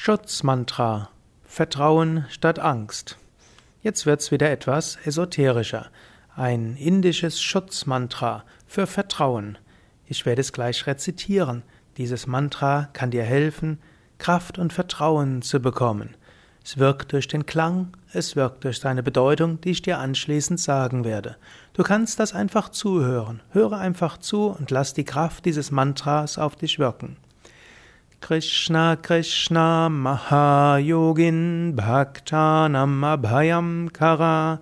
Schutzmantra. Vertrauen statt Angst. Jetzt wird's wieder etwas esoterischer. Ein indisches Schutzmantra für Vertrauen. Ich werde es gleich rezitieren. Dieses Mantra kann dir helfen, Kraft und Vertrauen zu bekommen. Es wirkt durch den Klang, es wirkt durch seine Bedeutung, die ich dir anschließend sagen werde. Du kannst das einfach zuhören. Höre einfach zu und lass die Kraft dieses Mantras auf dich wirken. Krishna Krishna Mahayogin Bhaktanam Abhayam Kara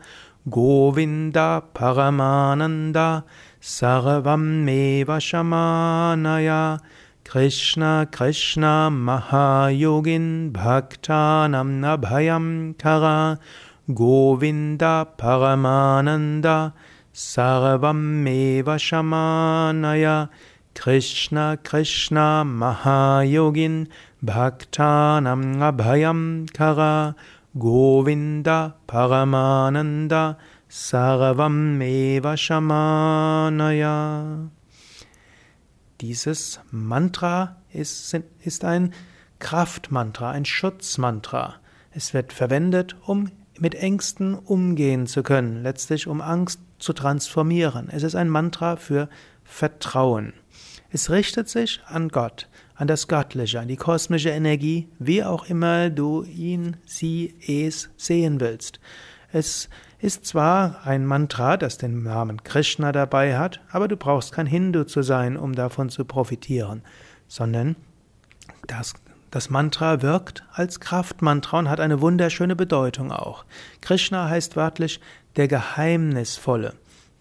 Govinda Paramananda Sarvam Meva Shamanaya Krishna Krishna Mahayogin Bhaktanam Abhayam Kara Govinda Paramananda Sarvam Meva Shamanaya Krishna Krishna Mahayogin Bhaktanam Abhayam Kara Govinda Paramananda Sarvam Eva Shamanaya. Dieses Mantra ist, ist ein Kraftmantra, ein Schutzmantra. Es wird verwendet, um mit Ängsten umgehen zu können, letztlich um Angst zu transformieren. Es ist ein Mantra für Vertrauen. Es richtet sich an Gott, an das Göttliche, an die kosmische Energie, wie auch immer du ihn, sie, es sehen willst. Es ist zwar ein Mantra, das den Namen Krishna dabei hat, aber du brauchst kein Hindu zu sein, um davon zu profitieren, sondern das, das Mantra wirkt als Kraftmantra und hat eine wunderschöne Bedeutung auch. Krishna heißt wörtlich der Geheimnisvolle.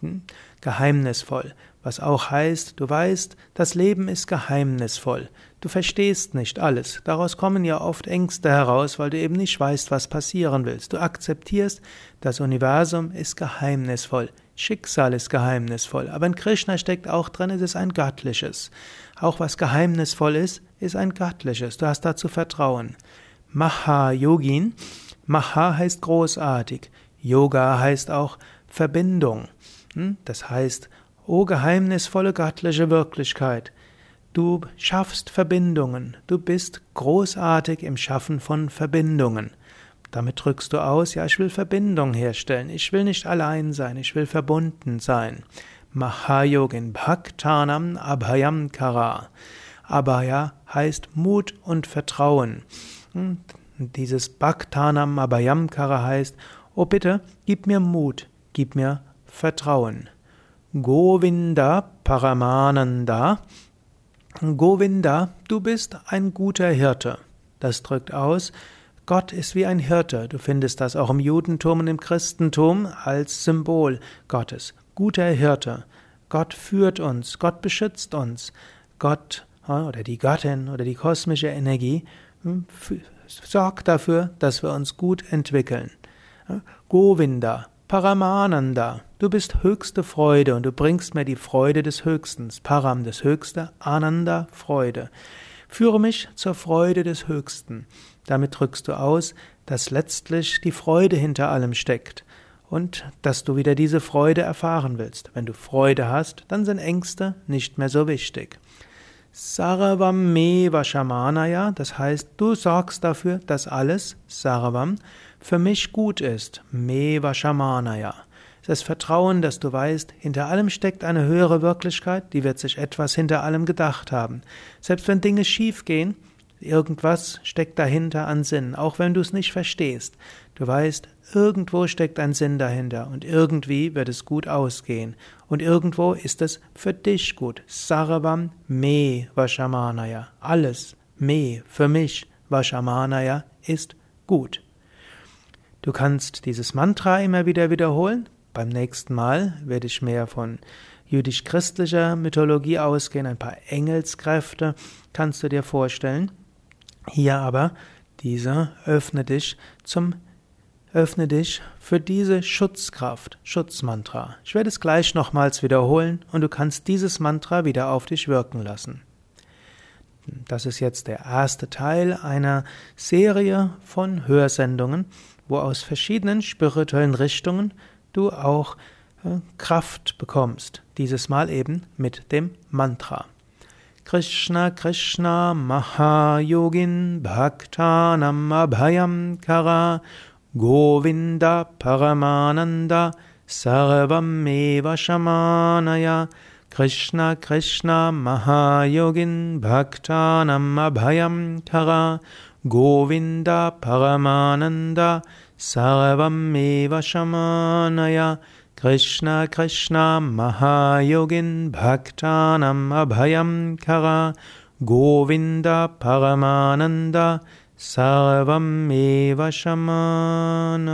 Hm? Geheimnisvoll was auch heißt, du weißt, das Leben ist geheimnisvoll. Du verstehst nicht alles. Daraus kommen ja oft Ängste heraus, weil du eben nicht weißt, was passieren willst. Du akzeptierst, das Universum ist geheimnisvoll. Schicksal ist geheimnisvoll. Aber in Krishna steckt auch drin, es ist ein göttliches. Auch was geheimnisvoll ist, ist ein göttliches. Du hast dazu Vertrauen. Maha Yogin. Maha heißt großartig. Yoga heißt auch Verbindung. Hm? Das heißt, O geheimnisvolle göttliche Wirklichkeit, du schaffst Verbindungen, du bist großartig im Schaffen von Verbindungen. Damit drückst du aus, ja, ich will Verbindung herstellen, ich will nicht allein sein, ich will verbunden sein. Mahayogin Bhaktanam Abhayam Kara. Abhaya heißt Mut und Vertrauen. Und dieses Bhaktanam Abhayam Kara heißt, oh bitte, gib mir Mut, gib mir Vertrauen. Govinda Paramananda. Govinda, du bist ein guter Hirte. Das drückt aus, Gott ist wie ein Hirte. Du findest das auch im Judentum und im Christentum als Symbol Gottes. Guter Hirte. Gott führt uns, Gott beschützt uns. Gott oder die Göttin oder die kosmische Energie hm, sorgt dafür, dass wir uns gut entwickeln. Govinda, Paramananda, du bist höchste Freude und du bringst mir die Freude des Höchsten. Param, das Höchste, Ananda, Freude. Führe mich zur Freude des Höchsten. Damit drückst du aus, dass letztlich die Freude hinter allem steckt und dass du wieder diese Freude erfahren willst. Wenn du Freude hast, dann sind Ängste nicht mehr so wichtig. Saravam me vashamanaya, das heißt, du sorgst dafür, dass alles, Saravam, für mich gut ist. Me vashamanaya. Das Vertrauen, dass du weißt, hinter allem steckt eine höhere Wirklichkeit, die wird sich etwas hinter allem gedacht haben. Selbst wenn Dinge schief gehen, irgendwas steckt dahinter an Sinn, auch wenn du es nicht verstehst. Du weißt, irgendwo steckt ein Sinn dahinter und irgendwie wird es gut ausgehen und irgendwo ist es für dich gut. Sarvam me vashamanaya. Alles me für mich vashamanaya ist gut. Du kannst dieses Mantra immer wieder wiederholen. Beim nächsten Mal werde ich mehr von jüdisch-christlicher Mythologie ausgehen. Ein paar Engelskräfte kannst du dir vorstellen. Hier aber diese öffne dich zum Öffne dich für diese Schutzkraft, Schutzmantra. Ich werde es gleich nochmals wiederholen und du kannst dieses Mantra wieder auf dich wirken lassen. Das ist jetzt der erste Teil einer Serie von Hörsendungen, wo aus verschiedenen spirituellen Richtungen du auch äh, Kraft bekommst. Dieses Mal eben mit dem Mantra. Krishna Krishna Mahayogin Bhaktanam Abhayam Kara Govinda Paramananda Sarvameva Shamanaya Krishna Krishna Mahayogin Bhaktanam Abhayam Kara Govinda Paramananda Sarvameva Shamanaya Krishna Krishna Mahayogin Bhaktanam Abhayam Kara Govinda Paramananda Sarvam Eva Shamanaya